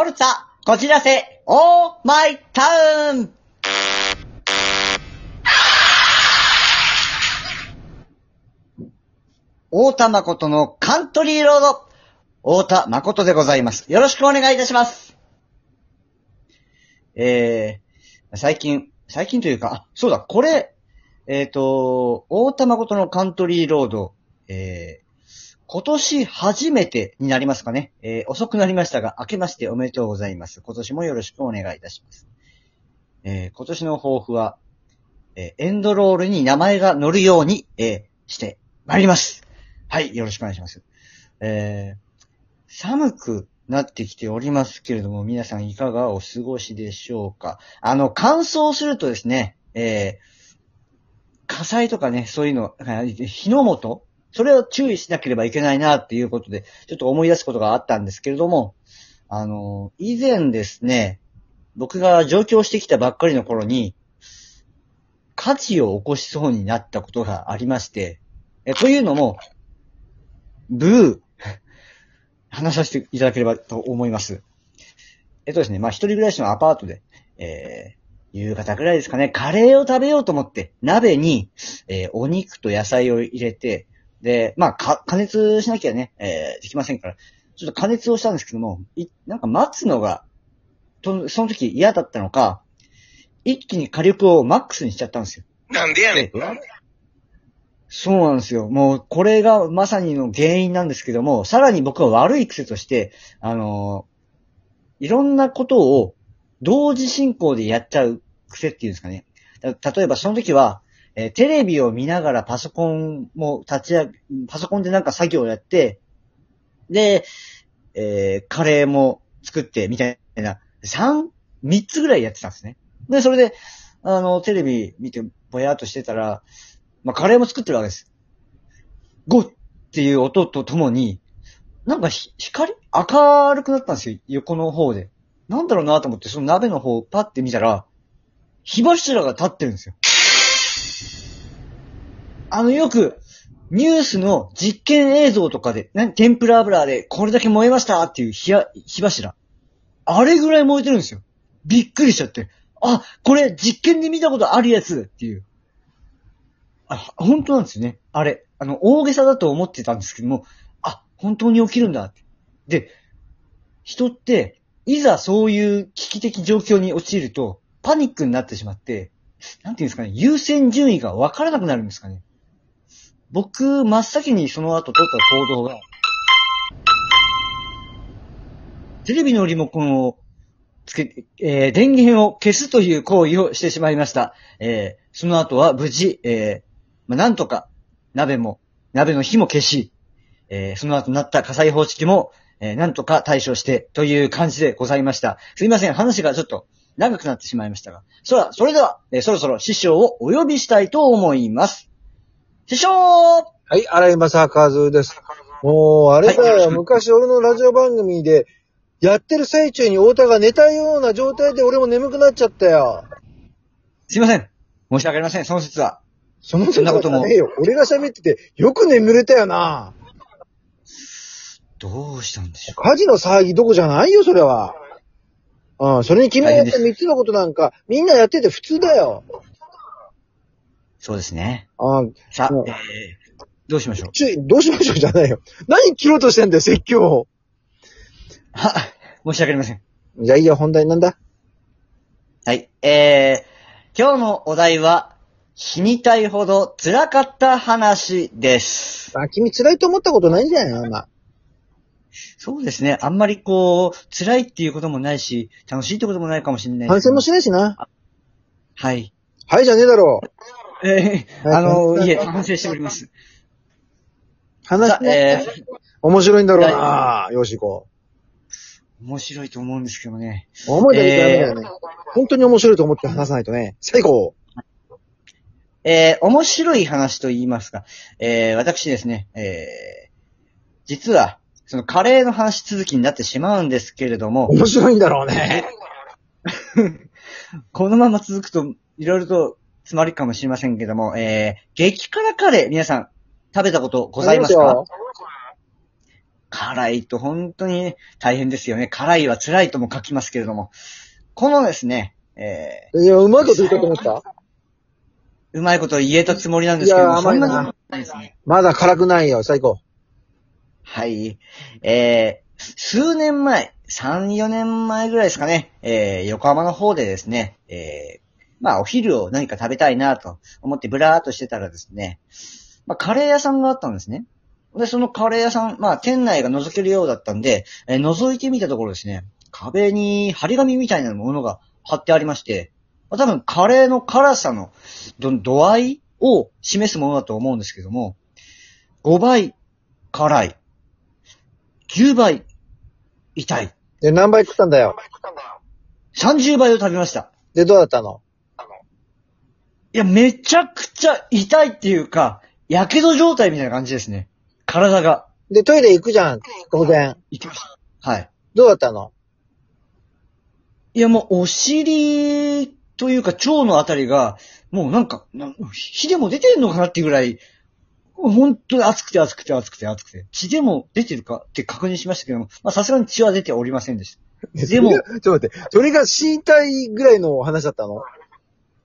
フォルツァ、こじらせ、オーマイタウン大田誠のカントリーロード、大田誠でございます。よろしくお願いいたします。えー、最近、最近というか、あ、そうだ、これ、えっ、と、大田誠のカントリーロード、えー、今年初めてになりますかね。えー、遅くなりましたが、明けましておめでとうございます。今年もよろしくお願いいたします。えー、今年の抱負は、えーエンドロールに名前が載るように、えーしてまいります。はい、よろしくお願いします。えー、寒くなってきておりますけれども、皆さんいかがお過ごしでしょうかあの、乾燥するとですね、えー、火災とかね、そういうの、火の元それを注意しなければいけないなっていうことで、ちょっと思い出すことがあったんですけれども、あの、以前ですね、僕が上京してきたばっかりの頃に、火事を起こしそうになったことがありまして、えというのも、ブー、話させていただければと思います。えっとですね、まあ、一人暮らしのアパートで、えー、夕方ぐらいですかね、カレーを食べようと思って、鍋に、えーお肉と野菜を入れて、で、まあ、か、加熱しなきゃね、えーできませんから、ちょっと加熱をしたんですけども、い、なんか待つのが、と、その時嫌だったのか、一気に火力をマックスにしちゃったんですよ。なんでやねん。そうなんですよ。もう、これがまさにの原因なんですけども、さらに僕は悪い癖として、あのーいろんなことを同時進行でやっちゃう癖っていうんですかね。た例えばその時は、えーテレビを見ながらパソコンも立ち上げ、パソコンでなんか作業をやって、で、えーカレーも作って、みたいな、三、三つぐらいやってたんですね。で、それで、あの、テレビ見てぼやっとしてたら、まあ、カレーも作ってるわけです。ゴッっていう音とともに、なんかひ光？明るくなったんですよ、横の方で。なんだろうなと思って、その鍋の方をパッて見たら、火柱が立ってるんですよ。あの、よく、ニュースの実験映像とかで、な天ぷら油でこれだけ燃えましたっていう火火柱。あれぐらい燃えてるんですよ。びっくりしちゃって。あ、これ実験で見たことあるやつっていう。あ、本当なんですよね。あれ。あの、大げさだと思ってたんですけども、あ、本当に起きるんだって。で、人って、いざそういう危機的状況に陥ると、パニックになってしまって、なんていうんですかね、優先順位がわからなくなるんですかね。僕、真っ先にその後取った行動が、テレビのリモコンをつけ、えー電源を消すという行為をしてしまいました。えーその後は無事、えーまあ、なんとか、鍋も、鍋の火も消し、えーその後なった火災報知器も、えーなんとか対処して、という感じでございました。すいません、話がちょっと長くなってしまいましたが。そら、それでは、えーそろそろ師匠をお呼びしたいと思います。師匠はい、荒井正和です。もう、あれだよ、はい昔俺のラジオ番組で、やってる最中に太田が寝たような状態で俺も眠くなっちゃったよ。すいません。申し訳ありません、その説は。そのそんなこともねえよ。俺が喋ってて、よく眠れたよな。どうしたんでしょう火事の騒ぎどこじゃないよ、それは。うん、それに君がやった大変三つのことなんか、みんなやってて普通だよ。そうですね。うん、さあ、うんえーどうしましょう？ちょ、どうしましょうじゃないよ。何切ろうとしてんだよ、説教を。は、申し訳ありません。じゃあいいよ、本題なんだ。はい。えー、今日のお題は、死にたいほど辛かった話です。あ、君辛いと思ったことないんじゃないの今。そうですね。あんまりこう、辛いっていうこともないし、楽しいってこともないかもしれない反省もししないしな。はい。はいじゃねえだろう。えー、はいあの、はいいえ、反省しております。話ね、えー、面白いんだろうな。よし行こ面白いと思うんですけどね。う。思い出てダメだよね。本当に面白いと思って話さないとね。最後。えー、面白い話と言いますか。えー、私ですね、えー、実は、そのカレーの話続きになってしまうんですけれども、面白いんだろうね。このまま続くと、いろいろと詰まるかもしれませんけども、えー、激辛カレー、皆さん、食べたことございますか？よ。辛いと本当に大変ですよね。辛いは辛いとも書きますけれども。このですね、えいや、うまいこと言ったと思った？ー、うまいこと言えたつもりなんですけども、そんなにないですね。まだ辛くないよ、最高。はい。えー、数年前、3、4年前ぐらいですかね、えー、横浜の方でですね、えー、まあお昼を何か食べたいなと思ってブラーっとしてたらですね、まあカレー屋さんがあったんですね。で、そのカレー屋さん、まあ店内が覗けるようだったんで、えー覗いてみたところですね、壁に張り紙みたいなものが貼ってありまして、まあ多分カレーの辛さのど度合いを示すものだと思うんですけども、5倍辛い。9倍痛い。で、何倍食ったんだよ？30倍を食べました。で、どうだったの？いや、めちゃくちゃ痛いっていうか、火傷状態みたいな感じですね。体が。で、トイレ行くじゃん、当然。行きました。はい。どうだったの？いや、もう、お尻というか、腸のあたりが、もうなんか、なん火でも出てんのかなっていうぐらい、本当に熱くて熱くて熱くて熱くて、血でも出てるかって確認しましたけども、まあさすがに血は出ておりませんでした。でもちょっと待って、それが死にたいぐらいの話だったの？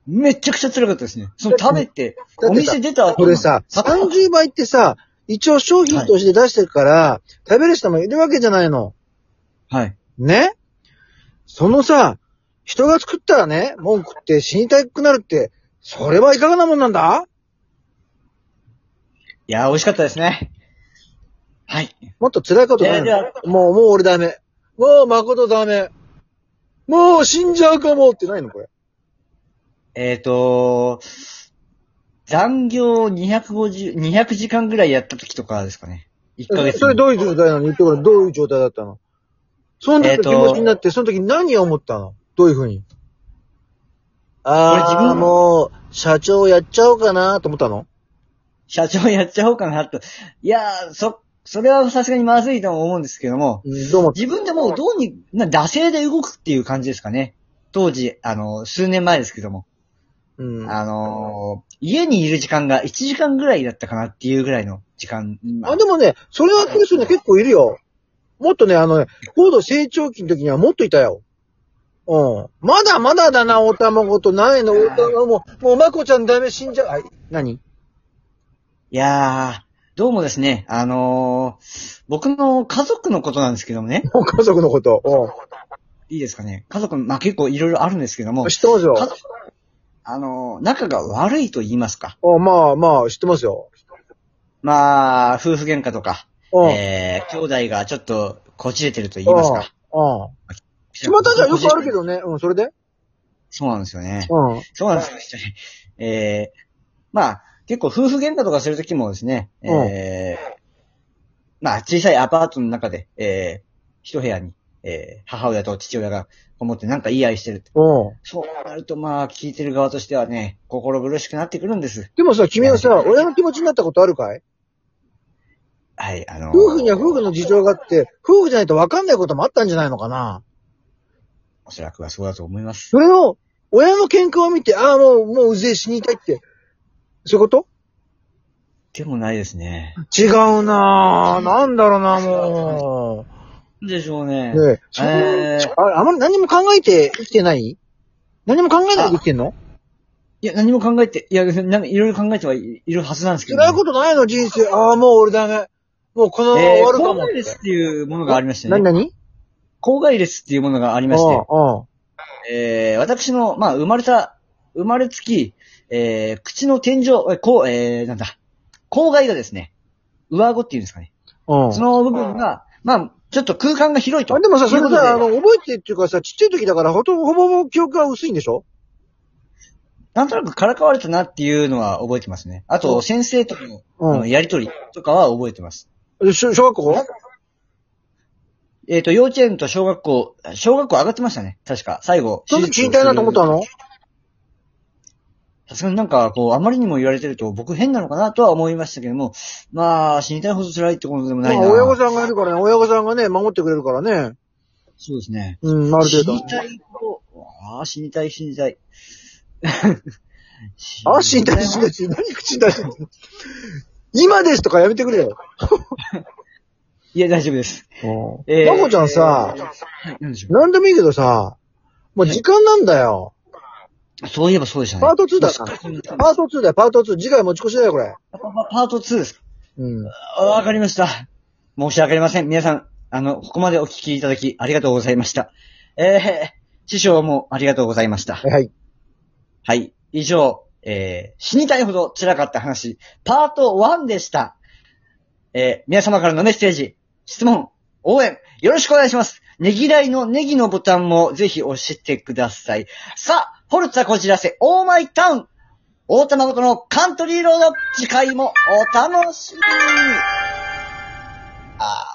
めちゃくちゃ辛かったですね。その食べて、お店出た後これさ、さ30倍ってさ、一応商品として出してるから、食べる人もいるわけじゃないの。はい。ね？そのさ、人が作ったらね、文句って死にたくなるって、それはいかがなもんなんだ？いやー、美味しかったですね。はい。もっと辛いことないもう、もう俺ダメ。もう誠ダメ。もう死んじゃうかもってないのこれ。えっ、ー、と、残業250、200時間ぐらいやった時とかですかね。1ヶ月に。それどういう状態なの言ってこれ、どういう状態だったの？その時の気持ちになって、その時何を思ったの？どういうふうに？ああ、もう、社長やっちゃおうかなと思ったの？社長やっちゃおうかなと。いやー、そ、それはさすがにまずいとも思うんですけども、うんどう思った？自分でもうどうに、な、惰性で動くっていう感じですかね。当時、あの、数年前ですけども。うん。あのー家にいる時間が1時間ぐらいだったかなっていうぐらいの時間。まあ、でもね、それはやってる人ね、結構いるよ。もっとね、あのね、高度成長期の時にはもっといたよ。うん。まだまだだな、お卵とないの、お卵もう、もう、まこちゃんダメ死んじゃう。はい。何？いやー、どうもですね、あのー僕の家族のことなんですけどもね。家族のこと。いいですかね。家族、まあ、結構いろいろあるんですけどもうん。、知ってますよ家。族、あのー仲が悪いと言いますか。うんまあまあ、知ってますよ。まあ、夫婦喧嘩とか、うん。えー、兄弟がちょっとこじれてると言いますか。うん。うん。巷じゃよくあるけどね。うん、それで？そうなんですよね。うん。そうなんですよね。えー、まあ、結構夫婦喧嘩とかするときもですね、うんえー、まあ、小さいアパートの中で、えー、一部屋に、えー、母親と父親がこもってなんか言い合いしてる。うん。そうなると、まあ、聞いてる側としてはね、心苦しくなってくるんです。でもさ、君はさ、親の気持ちになったことあるかい？はい、あのー夫婦には夫婦の事情があって、夫婦じゃないと分かんないこともあったんじゃないのかな？おそらくはそうだと思います。それを、親の喧嘩を見て、ああ、もう、もううぜえ死にたいって、そういうこと？でもないですね。違うなぁ。なんだろうな、もなんでしょうね。う。ねえ、えーああまり何も考えて生きてない？何も考えないで生きてんの？いや、何も考えて、いや、なんかいろいろ考えてはいいるはずなんですけど、辛いことないの人生。ああ、もう俺ダメ。もうこのまま終えー、わるかもっ外列っていうものがありまして何ね。何郊外列っていうものがありまして、うんうんえー、私の、まあ、生まれた、生まれつき、えー、口の天井、え、こう、えー、なんだ、郊外がですね、上顎っていうんですかね。うん。その部分が、まあ、ちょっと空間が広いと。あでもさ、それいうことでさ、あの、覚えてっていうかさ、ちっちゃい時だから、ほとんど、ほぼほぼ記憶が薄いんでしょ？なんとなくからかわれたなっていうのは覚えてますね。あうんと、先生との、うんやりとりとかは覚えてます。え小小学校？えっ、と、幼稚園と小学校、小学校上がってましたね。確か。最後。その時死にたいなと思ったの？さすがになんか、こう、あまりにも言われてると、僕変なのかなとは思いましたけども、まあ、死にたいほど辛いってことでもないな。まあ、親御さんがいるからね、親御さんがね、守ってくれるからね。そうですね。うん、ある程度。死にたいほど、ああ、死にたい、死にたい。あ、死にたい、死にたい、死にたい。何口に出してんの？今ですとかやめてくれよ。いや、大丈夫です。まこちゃんさ、はい、なんでしょなんでもいいけどさ、もう時間なんだよ。う。そういえばそうでしたね。パート2だパート2だよ、パート2。次回持ち越しだよ、これ。パパート2です。うん。あわかりました。申し訳ありません。皆さん、あの、ここまでお聞きいただきありがとうございました。えー、師匠もありがとうございました。はいはい。はい。以上、えー、死にたいほど辛かった話、パート1でした。えー、皆様からのメッセージ、質問、応援、よろしくお願いします。ねぎらいのネギのボタンもぜひ押してください。さあ、ホルツァこじらせ、オーマイタウン。大玉ごとのカントリーロード、次回もお楽しみに。ああ